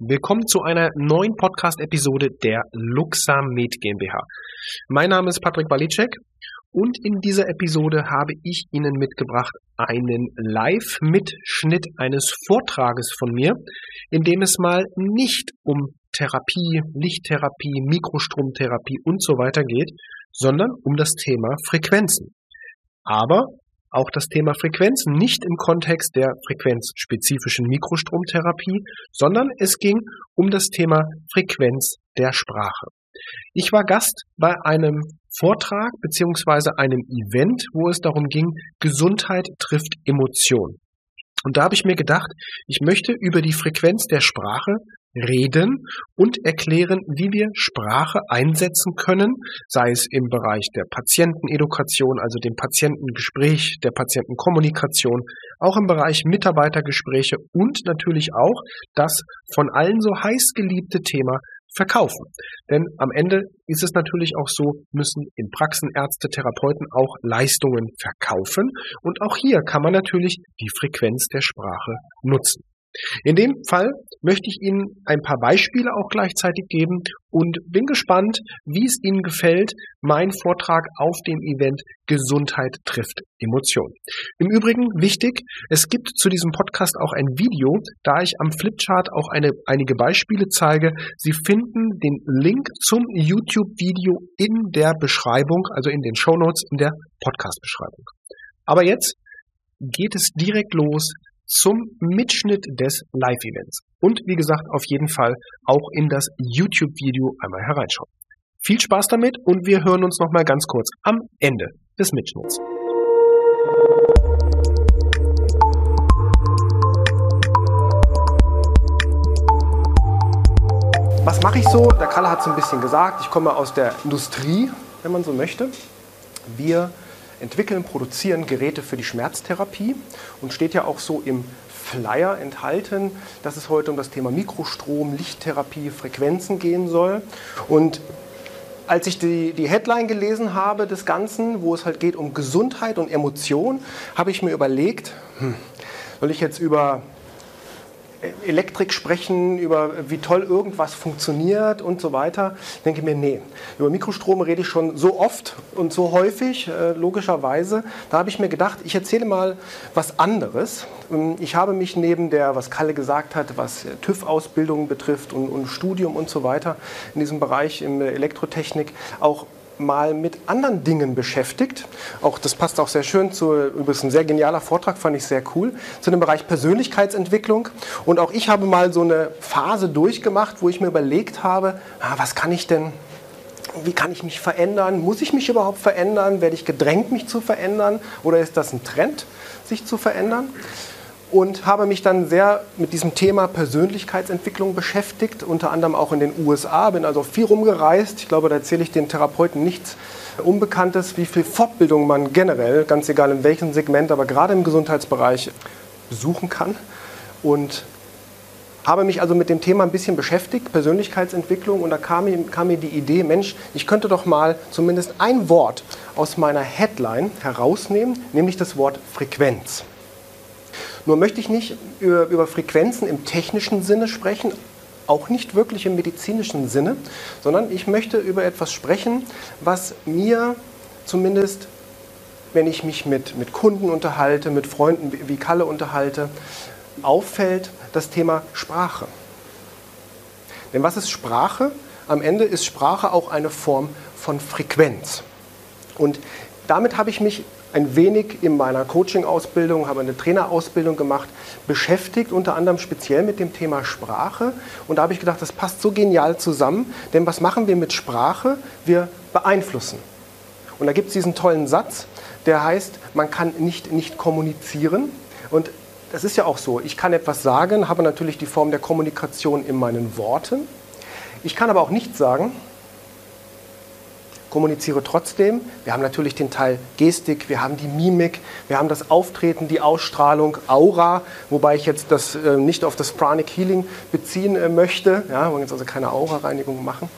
Willkommen zu einer neuen Podcast-Episode der Luxamed GmbH. Mein Name ist Patrick Walicek und in dieser Episode habe ich Ihnen mitgebracht einen Live-Mitschnitt eines Vortrages von mir, in dem es mal nicht um Therapie, Lichttherapie, Mikrostromtherapie und so weiter geht, sondern um das Thema Frequenzen. Aber auch das Thema Frequenzen nicht im Kontext der frequenzspezifischen Mikrostromtherapie, sondern es ging um das Thema Frequenz der Sprache. Ich war Gast bei einem Vortrag beziehungsweise einem Event, wo es darum ging, Gesundheit trifft Emotion. Und da habe ich mir gedacht, ich möchte über die Frequenz der Sprache reden und erklären, wie wir Sprache einsetzen können, sei es im Bereich der Patientenedukation, also dem Patientengespräch, der Patientenkommunikation, auch im Bereich Mitarbeitergespräche und natürlich auch das von allen so heiß geliebte Thema verkaufen. Denn am Ende ist es natürlich auch so, müssen in Praxen Ärzte, Therapeuten auch Leistungen verkaufen. Und auch hier kann man natürlich die Frequenz der Sprache nutzen. In dem Fall möchte ich Ihnen ein paar Beispiele auch gleichzeitig geben und bin gespannt, wie es Ihnen gefällt, mein Vortrag auf dem Event Gesundheit trifft Emotion. Im Übrigen wichtig, es gibt zu diesem Podcast auch ein Video, da ich am Flipchart auch eine, einige Beispiele zeige. Sie finden den Link zum YouTube-Video in der Beschreibung, also in den Show Notes in der Podcast-Beschreibung. Aber jetzt geht es direkt los zum Mitschnitt des Live-Events. Und wie gesagt, auf jeden Fall auch in das YouTube-Video einmal hereinschauen. Viel Spaß damit und wir hören uns nochmal ganz kurz am Ende des Mitschnitts. Was mache ich so? Der Kalle hat es ein bisschen gesagt. Ich komme aus der Industrie, wenn man so möchte. Wir entwickeln, produzieren Geräte für die Schmerztherapie und steht ja auch so im Flyer enthalten, dass es heute um das Thema Mikrostrom, Lichttherapie, Frequenzen gehen soll. Und als ich die, die Headline gelesen habe des Ganzen, wo es halt geht um Gesundheit und Emotion, habe ich mir überlegt, hm, soll ich jetzt über Elektrik sprechen, über wie toll irgendwas funktioniert und so weiter. Ich denke mir, nee, über Mikrostrome rede ich schon so oft und so häufig, äh, logischerweise. Da habe ich mir gedacht, ich erzähle mal was anderes. Ähm, ich habe mich neben der, was Kalle gesagt hat, was TÜV-Ausbildung betrifft und, und Studium und so weiter in diesem Bereich in der Elektrotechnik auch mal mit anderen Dingen beschäftigt. Auch das passt auch sehr schön zu, übrigens ein sehr genialer Vortrag, fand ich sehr cool, zu dem Bereich Persönlichkeitsentwicklung. Und auch ich habe mal so eine Phase durchgemacht, wo ich mir überlegt habe, ah, was kann ich denn wie kann ich mich verändern? Muss ich mich überhaupt verändern? Werde ich gedrängt, mich zu verändern? Oder ist das ein Trend, sich zu verändern? Und habe mich dann sehr mit diesem Thema Persönlichkeitsentwicklung beschäftigt, unter anderem auch in den USA, bin also viel rumgereist. Ich glaube, da erzähle ich den Therapeuten nichts Unbekanntes, wie viel Fortbildung man generell, ganz egal in welchem Segment, aber gerade im Gesundheitsbereich besuchen kann. Und habe mich also mit dem Thema ein bisschen beschäftigt, Persönlichkeitsentwicklung, und da kam, kam mir die Idee, Mensch, ich könnte doch mal zumindest ein Wort aus meiner Headline herausnehmen, nämlich das Wort Frequenz. Nur möchte ich nicht über, über Frequenzen im technischen Sinne sprechen, auch nicht wirklich im medizinischen Sinne, sondern ich möchte über etwas sprechen, was mir zumindest, wenn ich mich mit, mit Kunden unterhalte, mit Freunden wie Kalle unterhalte, auffällt, das Thema Sprache. Denn was ist Sprache? Am Ende ist Sprache auch eine Form von Frequenz. Und damit habe ich mich ein wenig in meiner Coaching-Ausbildung, habe eine Trainerausbildung gemacht, beschäftigt, unter anderem speziell mit dem Thema Sprache. Und da habe ich gedacht, das passt so genial zusammen, denn was machen wir mit Sprache? Wir beeinflussen. Und da gibt es diesen tollen Satz, der heißt, man kann nicht nicht kommunizieren. Und das ist ja auch so. Ich kann etwas sagen, habe natürlich die Form der Kommunikation in meinen Worten. Ich kann aber auch nichts sagen, kommuniziere trotzdem. Wir haben natürlich den Teil Gestik, wir haben die Mimik, wir haben das Auftreten, die Ausstrahlung, Aura, wobei ich jetzt das äh, nicht auf das Pranic Healing beziehen äh, möchte. Ja, wir wollen jetzt also keine Aura-Reinigung machen.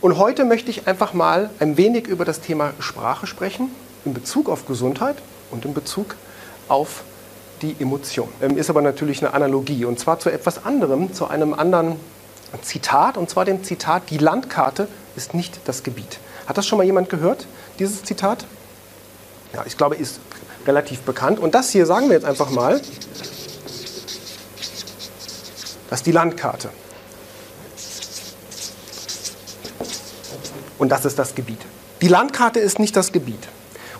Und heute möchte ich einfach mal ein wenig über das Thema Sprache sprechen, in Bezug auf Gesundheit und in Bezug auf die Emotion. Ähm, ist aber natürlich eine Analogie und zwar zu etwas anderem, zu einem anderen Zitat und zwar dem Zitat, die Landkarte ist nicht das Gebiet. Hat das schon mal jemand gehört, dieses Zitat? Ja, ich glaube, ist relativ bekannt. Und das hier sagen wir jetzt einfach mal, das ist die Landkarte. Und das ist das Gebiet. Die Landkarte ist nicht das Gebiet.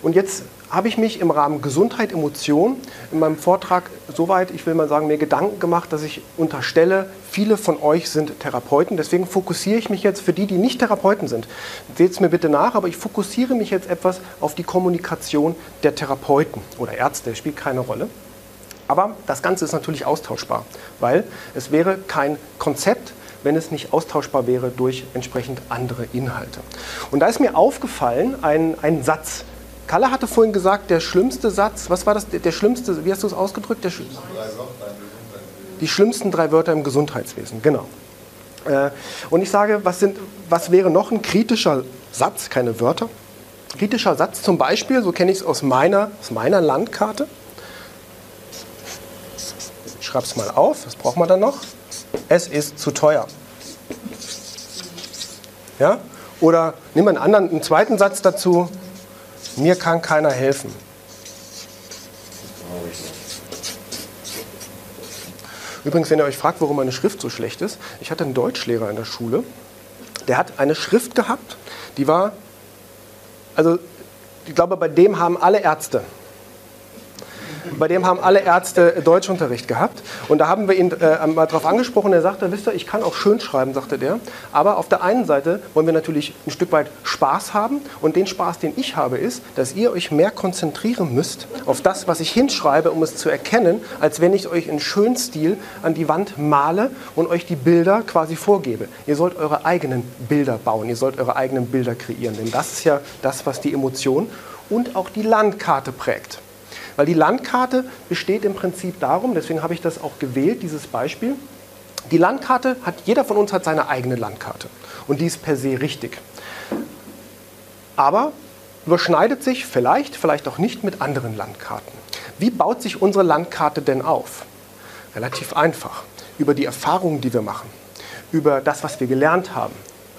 Und jetzt habe ich mich im Rahmen Gesundheit, Emotion in meinem Vortrag soweit, ich will mal sagen, mir Gedanken gemacht, dass ich unterstelle, viele von euch sind Therapeuten. Deswegen fokussiere ich mich jetzt für die, die nicht Therapeuten sind. Seht es mir bitte nach, aber ich fokussiere mich jetzt etwas auf die Kommunikation der Therapeuten oder Ärzte, spielt keine Rolle. Aber das Ganze ist natürlich austauschbar, weil es wäre kein Konzept, wenn es nicht austauschbar wäre durch entsprechend andere Inhalte. Und da ist mir aufgefallen ein, ein Satz, Kalle hatte vorhin gesagt, der schlimmste Satz, was war das, der schlimmste, wie hast du es ausgedrückt? Der Sch die schlimmsten drei Wörter im Gesundheitswesen, genau. Äh, und ich sage, was, sind, was wäre noch ein kritischer Satz, keine Wörter? Kritischer Satz zum Beispiel, so kenne ich es aus meiner, aus meiner Landkarte. Ich schreibe es mal auf, was braucht man dann noch? Es ist zu teuer. Ja? Oder nehmen wir einen anderen, einen zweiten Satz dazu. Mir kann keiner helfen. Übrigens, wenn ihr euch fragt, warum meine Schrift so schlecht ist, ich hatte einen Deutschlehrer in der Schule, der hat eine Schrift gehabt, die war, also ich glaube, bei dem haben alle Ärzte bei dem haben alle Ärzte Deutschunterricht gehabt. Und da haben wir ihn äh, mal darauf angesprochen. Er sagte, wisst ihr, ich kann auch schön schreiben, sagte der. Aber auf der einen Seite wollen wir natürlich ein Stück weit Spaß haben. Und den Spaß, den ich habe, ist, dass ihr euch mehr konzentrieren müsst auf das, was ich hinschreibe, um es zu erkennen, als wenn ich euch in schönen Stil an die Wand male und euch die Bilder quasi vorgebe. Ihr sollt eure eigenen Bilder bauen. Ihr sollt eure eigenen Bilder kreieren. Denn das ist ja das, was die Emotion und auch die Landkarte prägt. Weil die Landkarte besteht im Prinzip darum, deswegen habe ich das auch gewählt, dieses Beispiel. Die Landkarte hat, jeder von uns hat seine eigene Landkarte. Und die ist per se richtig. Aber überschneidet sich vielleicht, vielleicht auch nicht mit anderen Landkarten. Wie baut sich unsere Landkarte denn auf? Relativ einfach. Über die Erfahrungen, die wir machen. Über das, was wir gelernt haben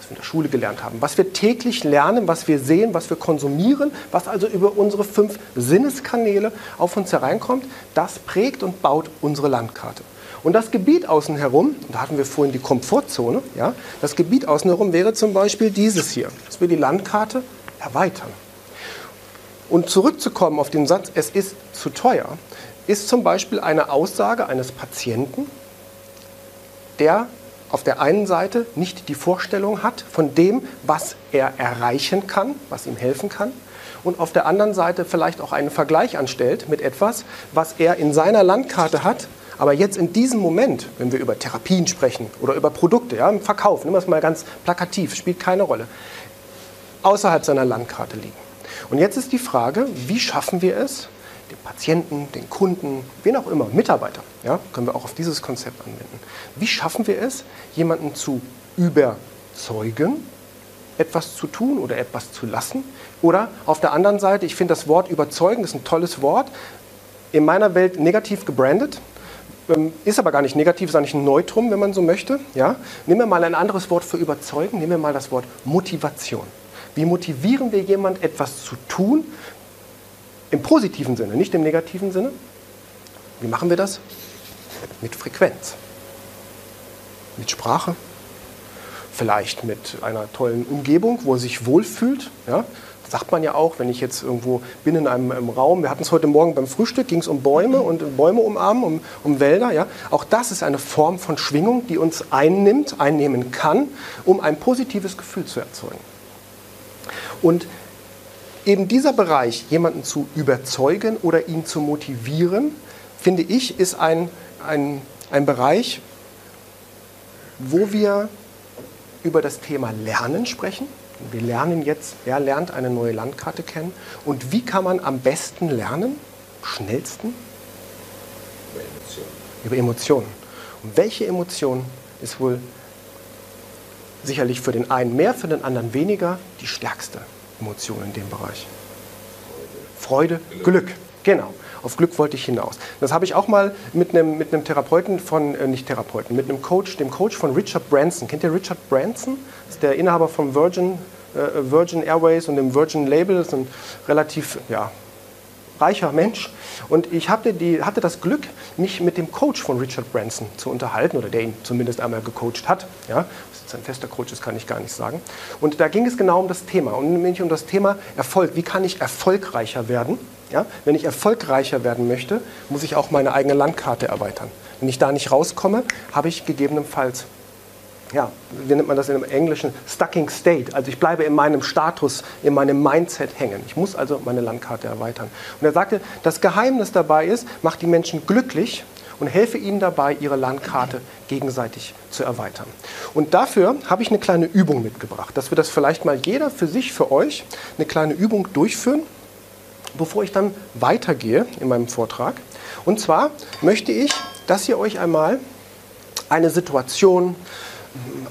was wir in der Schule gelernt haben, was wir täglich lernen, was wir sehen, was wir konsumieren, was also über unsere fünf Sinneskanäle auf uns hereinkommt, das prägt und baut unsere Landkarte. Und das Gebiet außen herum, da hatten wir vorhin die Komfortzone, ja, das Gebiet außen herum wäre zum Beispiel dieses hier, dass wir die Landkarte erweitern. Und zurückzukommen auf den Satz, es ist zu teuer, ist zum Beispiel eine Aussage eines Patienten, der auf der einen Seite nicht die Vorstellung hat von dem, was er erreichen kann, was ihm helfen kann, und auf der anderen Seite vielleicht auch einen Vergleich anstellt mit etwas, was er in seiner Landkarte hat, aber jetzt in diesem Moment, wenn wir über Therapien sprechen oder über Produkte, ja, im Verkauf, nehmen wir es mal ganz plakativ, spielt keine Rolle, außerhalb seiner Landkarte liegen. Und jetzt ist die Frage, wie schaffen wir es, den Patienten, den Kunden, wen auch immer, Mitarbeiter, ja, können wir auch auf dieses Konzept anwenden. Wie schaffen wir es, jemanden zu überzeugen, etwas zu tun oder etwas zu lassen? Oder auf der anderen Seite, ich finde das Wort überzeugen ist ein tolles Wort, in meiner Welt negativ gebrandet, ähm, ist aber gar nicht negativ, ist eigentlich ein Neutrum, wenn man so möchte. Ja? Nehmen wir mal ein anderes Wort für überzeugen, nehmen wir mal das Wort Motivation. Wie motivieren wir jemanden, etwas zu tun, im positiven Sinne, nicht im negativen Sinne. Wie machen wir das? Mit Frequenz. Mit Sprache. Vielleicht mit einer tollen Umgebung, wo er sich wohlfühlt. Ja? Das sagt man ja auch, wenn ich jetzt irgendwo bin in einem, einem Raum, wir hatten es heute Morgen beim Frühstück, ging es um Bäume und Bäume umarmen, um, um Wälder. Ja? Auch das ist eine Form von Schwingung, die uns einnimmt, einnehmen kann, um ein positives Gefühl zu erzeugen. Und eben dieser Bereich, jemanden zu überzeugen oder ihn zu motivieren, finde ich, ist ein, ein, ein Bereich, wo wir über das Thema Lernen sprechen. Wir lernen jetzt, wer lernt eine neue Landkarte kennen und wie kann man am besten lernen, schnellsten? Über Emotionen. Über Emotionen. Und welche Emotion ist wohl sicherlich für den einen mehr, für den anderen weniger die stärkste? Emotion in dem Bereich. Freude, Glück. Genau. Auf Glück wollte ich hinaus. Das habe ich auch mal mit einem, mit einem Therapeuten von, äh, nicht Therapeuten, mit einem Coach, dem Coach von Richard Branson. Kennt ihr Richard Branson? Das ist der Inhaber von Virgin, äh, Virgin Airways und dem Virgin Label. Das ist ein relativ ja, reicher Mensch. Und ich hatte, die, hatte das Glück, mich mit dem Coach von Richard Branson zu unterhalten, oder der ihn zumindest einmal gecoacht hat. Ja, ein fester Coach ist, kann ich gar nicht sagen. Und da ging es genau um das Thema, und nämlich um das Thema Erfolg. Wie kann ich erfolgreicher werden? Ja? Wenn ich erfolgreicher werden möchte, muss ich auch meine eigene Landkarte erweitern. Wenn ich da nicht rauskomme, habe ich gegebenenfalls ja, wie nennt man das im Englischen, stucking state. Also ich bleibe in meinem Status, in meinem Mindset hängen. Ich muss also meine Landkarte erweitern. Und er sagte, das Geheimnis dabei ist, macht die Menschen glücklich und helfe ihnen dabei, ihre Landkarte gegenseitig zu erweitern. Und dafür habe ich eine kleine Übung mitgebracht, dass wir das vielleicht mal jeder für sich, für euch, eine kleine Übung durchführen, bevor ich dann weitergehe in meinem Vortrag. Und zwar möchte ich, dass ihr euch einmal eine Situation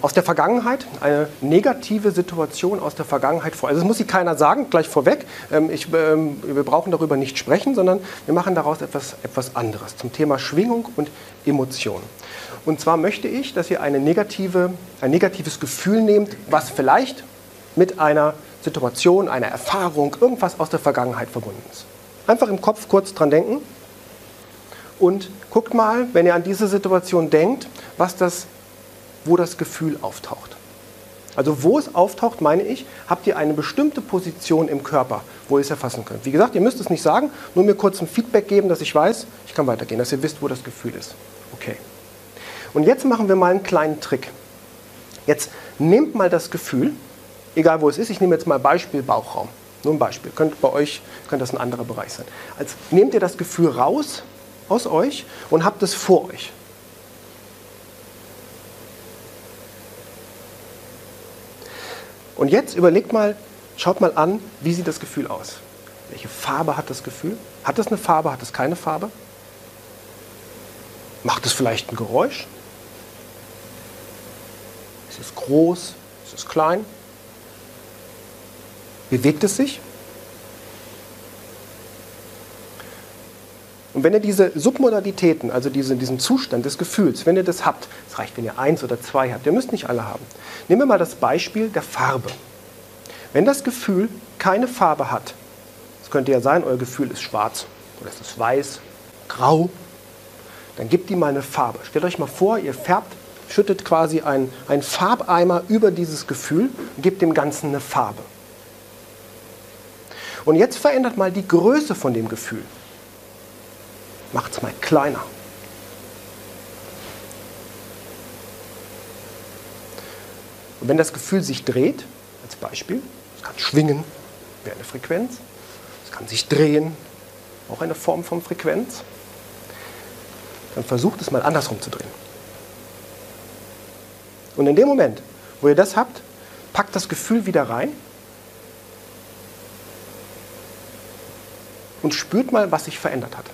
aus der Vergangenheit, eine negative Situation aus der Vergangenheit vor. Also das muss sich keiner sagen, gleich vorweg. Ähm, ich, ähm, wir brauchen darüber nicht sprechen, sondern wir machen daraus etwas, etwas anderes zum Thema Schwingung und Emotion. Und zwar möchte ich, dass ihr eine negative, ein negatives Gefühl nehmt, was vielleicht mit einer Situation, einer Erfahrung, irgendwas aus der Vergangenheit verbunden ist. Einfach im Kopf kurz dran denken und guckt mal, wenn ihr an diese Situation denkt, was das wo das Gefühl auftaucht. Also wo es auftaucht, meine ich, habt ihr eine bestimmte Position im Körper, wo ihr es erfassen könnt. Wie gesagt, ihr müsst es nicht sagen, nur mir kurz ein Feedback geben, dass ich weiß, ich kann weitergehen, dass ihr wisst, wo das Gefühl ist. Okay. Und jetzt machen wir mal einen kleinen Trick. Jetzt nehmt mal das Gefühl, egal wo es ist, ich nehme jetzt mal Beispiel Bauchraum. Nur ein Beispiel. Könnt bei euch könnte das ein anderer Bereich sein. Als nehmt ihr das Gefühl raus aus euch und habt es vor euch. Und jetzt überlegt mal, schaut mal an, wie sieht das Gefühl aus? Welche Farbe hat das Gefühl? Hat es eine Farbe, hat es keine Farbe? Macht es vielleicht ein Geräusch? Ist es groß? Ist es klein? Bewegt es sich? Und wenn ihr diese Submodalitäten, also diese, diesen Zustand des Gefühls, wenn ihr das habt, es reicht, wenn ihr eins oder zwei habt, ihr müsst nicht alle haben. Nehmen wir mal das Beispiel der Farbe. Wenn das Gefühl keine Farbe hat, es könnte ja sein, euer Gefühl ist schwarz oder es ist weiß, grau, dann gebt ihm mal eine Farbe. Stellt euch mal vor, ihr färbt, schüttet quasi einen, einen Farbeimer über dieses Gefühl und gebt dem Ganzen eine Farbe. Und jetzt verändert mal die Größe von dem Gefühl macht es mal kleiner. Und wenn das Gefühl sich dreht, als Beispiel, es kann schwingen, wäre eine Frequenz, es kann sich drehen, auch eine Form von Frequenz, dann versucht es mal andersrum zu drehen. Und in dem Moment, wo ihr das habt, packt das Gefühl wieder rein und spürt mal, was sich verändert hat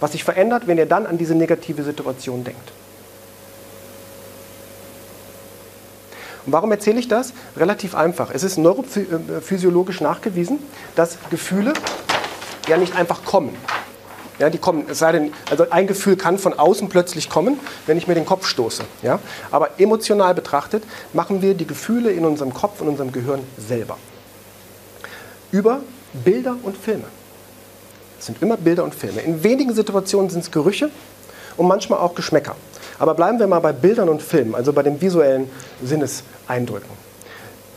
was sich verändert, wenn ihr dann an diese negative Situation denkt. Und warum erzähle ich das? Relativ einfach. Es ist neurophysiologisch nachgewiesen, dass Gefühle ja nicht einfach kommen. Ja, die kommen, es sei denn, also ein Gefühl kann von außen plötzlich kommen, wenn ich mir den Kopf stoße. Ja? Aber emotional betrachtet machen wir die Gefühle in unserem Kopf und unserem Gehirn selber. Über Bilder und Filme. Es sind immer Bilder und Filme. In wenigen Situationen sind es Gerüche und manchmal auch Geschmäcker. Aber bleiben wir mal bei Bildern und Filmen, also bei den visuellen Sinneseindrücken.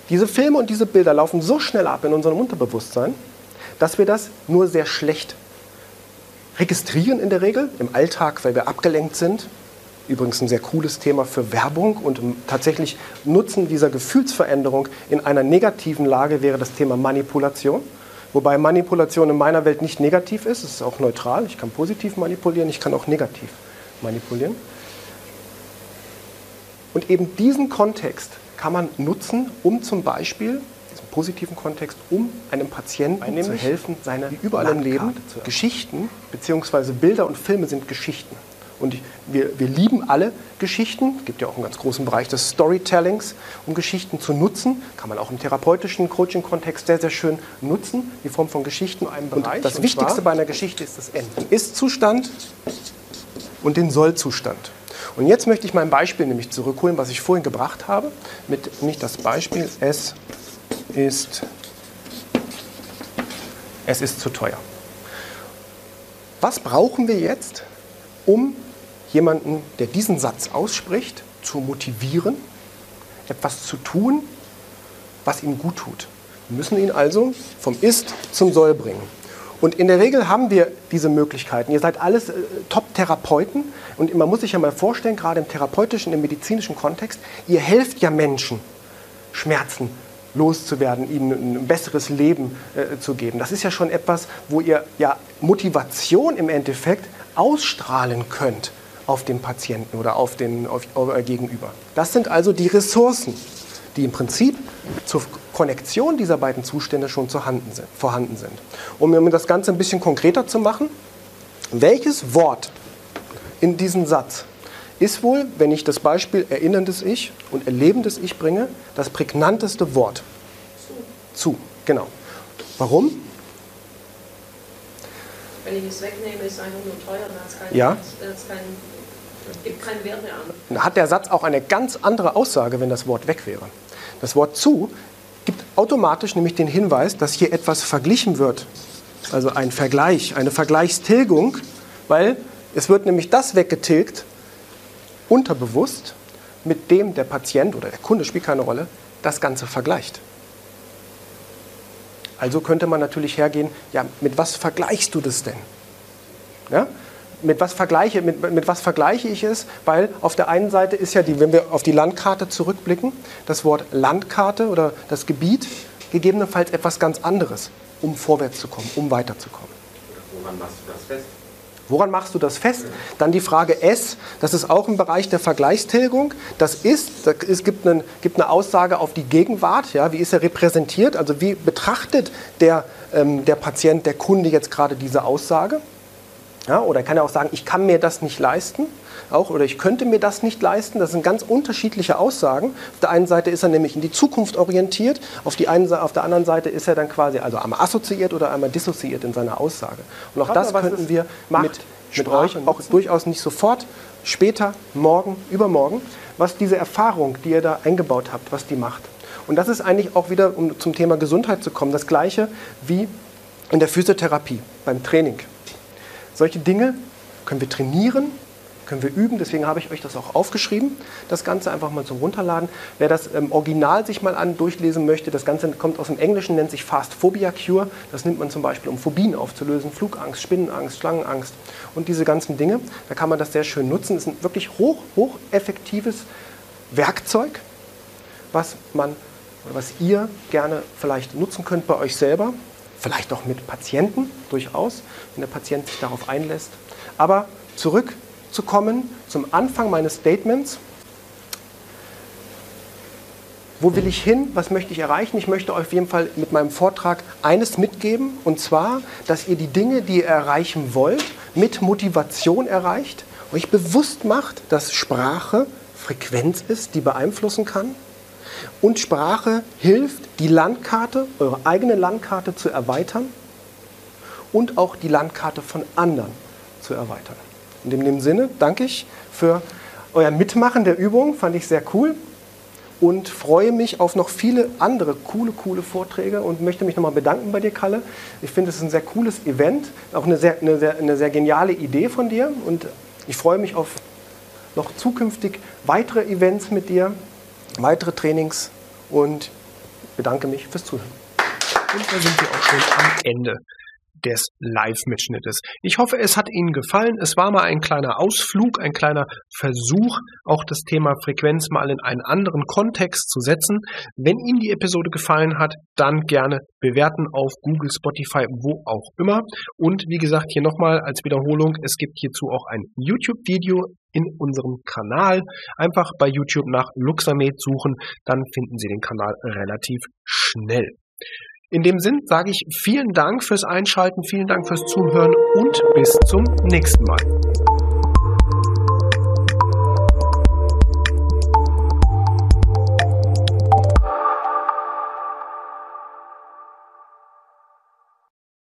Diese Filme und diese Bilder laufen so schnell ab in unserem Unterbewusstsein, dass wir das nur sehr schlecht registrieren in der Regel im Alltag, weil wir abgelenkt sind. Übrigens ein sehr cooles Thema für Werbung und tatsächlich Nutzen dieser Gefühlsveränderung in einer negativen Lage wäre das Thema Manipulation. Wobei Manipulation in meiner Welt nicht negativ ist, es ist auch neutral. Ich kann positiv manipulieren, ich kann auch negativ manipulieren. Und eben diesen Kontext kann man nutzen, um zum Beispiel, diesen positiven Kontext, um einem Patienten zu helfen, seine überall im Leben Geschichten bzw. Bilder und Filme sind Geschichten. Und wir, wir lieben alle Geschichten. Es gibt ja auch einen ganz großen Bereich des Storytellings, um Geschichten zu nutzen. Kann man auch im therapeutischen Coaching-Kontext sehr, sehr schön nutzen, die Form von Geschichten in einem Bereich. Und das und Wichtigste bei einer Geschichte ist das Ende. Ist-Zustand und den Soll-Zustand. Und jetzt möchte ich mein Beispiel nämlich zurückholen, was ich vorhin gebracht habe, mit nicht das Beispiel, es ist, es ist zu teuer. Was brauchen wir jetzt, um jemanden, der diesen Satz ausspricht, zu motivieren, etwas zu tun, was ihm gut tut? Wir müssen ihn also vom Ist zum Soll bringen. Und in der Regel haben wir diese Möglichkeiten. Ihr seid alles äh, Top-Therapeuten und man muss sich ja mal vorstellen, gerade im therapeutischen, im medizinischen Kontext, ihr helft ja Menschen, Schmerzen loszuwerden, ihnen ein besseres Leben äh, zu geben. Das ist ja schon etwas, wo ihr ja Motivation im Endeffekt ausstrahlen könnt auf den Patienten oder auf den auf, auf, äh, Gegenüber. Das sind also die Ressourcen, die im Prinzip zur Konnektion dieser beiden Zustände schon sind, vorhanden sind. Um das Ganze ein bisschen konkreter zu machen, welches Wort in diesem Satz ist wohl, wenn ich das Beispiel erinnerndes Ich und erlebendes Ich bringe, das prägnanteste Wort? Zu. Zu, genau. Warum? Wenn ich es wegnehme, ist es einfach nur teuer, dann hat es keinen, ja. keinen, gibt keinen Wert mehr an. Dann hat der Satz auch eine ganz andere Aussage, wenn das Wort weg wäre. Das Wort zu gibt automatisch nämlich den Hinweis, dass hier etwas verglichen wird. Also ein Vergleich, eine Vergleichstilgung, weil es wird nämlich das weggetilgt, unterbewusst, mit dem der Patient oder der Kunde spielt keine Rolle, das Ganze vergleicht. Also könnte man natürlich hergehen, ja, mit was vergleichst du das denn? Ja? Mit was, vergleiche, mit, mit was vergleiche ich es? Weil auf der einen Seite ist ja, die, wenn wir auf die Landkarte zurückblicken, das Wort Landkarte oder das Gebiet gegebenenfalls etwas ganz anderes, um vorwärts zu kommen, um weiterzukommen. Woran machst du das fest? Woran machst du das fest? Dann die Frage S, das ist auch im Bereich der Vergleichstilgung. Das ist, es gibt, einen, gibt eine Aussage auf die Gegenwart, ja, wie ist er repräsentiert, also wie betrachtet der, ähm, der Patient, der Kunde jetzt gerade diese Aussage. Ja, oder er kann ja auch sagen, ich kann mir das nicht leisten. Auch, oder ich könnte mir das nicht leisten. Das sind ganz unterschiedliche Aussagen. Auf der einen Seite ist er nämlich in die Zukunft orientiert, auf, die einen, auf der anderen Seite ist er dann quasi also einmal assoziiert oder einmal dissoziiert in seiner Aussage. Und auch Schaut das könnten wir mit, mit euch auch nutzen. durchaus nicht sofort, später, morgen, übermorgen, was diese Erfahrung, die ihr da eingebaut habt, was die macht. Und das ist eigentlich auch wieder, um zum Thema Gesundheit zu kommen, das gleiche wie in der Physiotherapie, beim Training. Solche Dinge können wir trainieren, können wir üben. Deswegen habe ich euch das auch aufgeschrieben. Das Ganze einfach mal zum Runterladen. Wer das ähm, Original sich mal an durchlesen möchte, das Ganze kommt aus dem Englischen, nennt sich Fast Phobia Cure. Das nimmt man zum Beispiel, um Phobien aufzulösen, Flugangst, Spinnenangst, Schlangenangst und diese ganzen Dinge. Da kann man das sehr schön nutzen. Es ist ein wirklich hoch, hoch effektives Werkzeug, was man oder was ihr gerne vielleicht nutzen könnt bei euch selber vielleicht auch mit Patienten durchaus, wenn der Patient sich darauf einlässt. Aber zurückzukommen zum Anfang meines Statements. Wo will ich hin? Was möchte ich erreichen? Ich möchte auf jeden Fall mit meinem Vortrag eines mitgeben, und zwar, dass ihr die Dinge, die ihr erreichen wollt, mit Motivation erreicht, euch bewusst macht, dass Sprache Frequenz ist, die beeinflussen kann, und Sprache hilft, die Landkarte, eure eigene Landkarte zu erweitern und auch die Landkarte von anderen zu erweitern. In dem Sinne danke ich für euer Mitmachen der Übung, fand ich sehr cool und freue mich auf noch viele andere coole, coole Vorträge und möchte mich nochmal bedanken bei dir, Kalle. Ich finde es ist ein sehr cooles Event, auch eine sehr, eine, sehr, eine sehr geniale Idee von dir und ich freue mich auf noch zukünftig weitere Events mit dir weitere Trainings und bedanke mich fürs Zuhören. Und da sind wir auch schon am Ende des Live-Mitschnittes. Ich hoffe, es hat Ihnen gefallen. Es war mal ein kleiner Ausflug, ein kleiner Versuch, auch das Thema Frequenz mal in einen anderen Kontext zu setzen. Wenn Ihnen die Episode gefallen hat, dann gerne bewerten auf Google, Spotify, wo auch immer. Und wie gesagt, hier nochmal als Wiederholung, es gibt hierzu auch ein YouTube-Video in unserem Kanal. Einfach bei YouTube nach Luxamed suchen, dann finden Sie den Kanal relativ schnell. In dem Sinn sage ich vielen Dank fürs Einschalten, vielen Dank fürs Zuhören und bis zum nächsten Mal.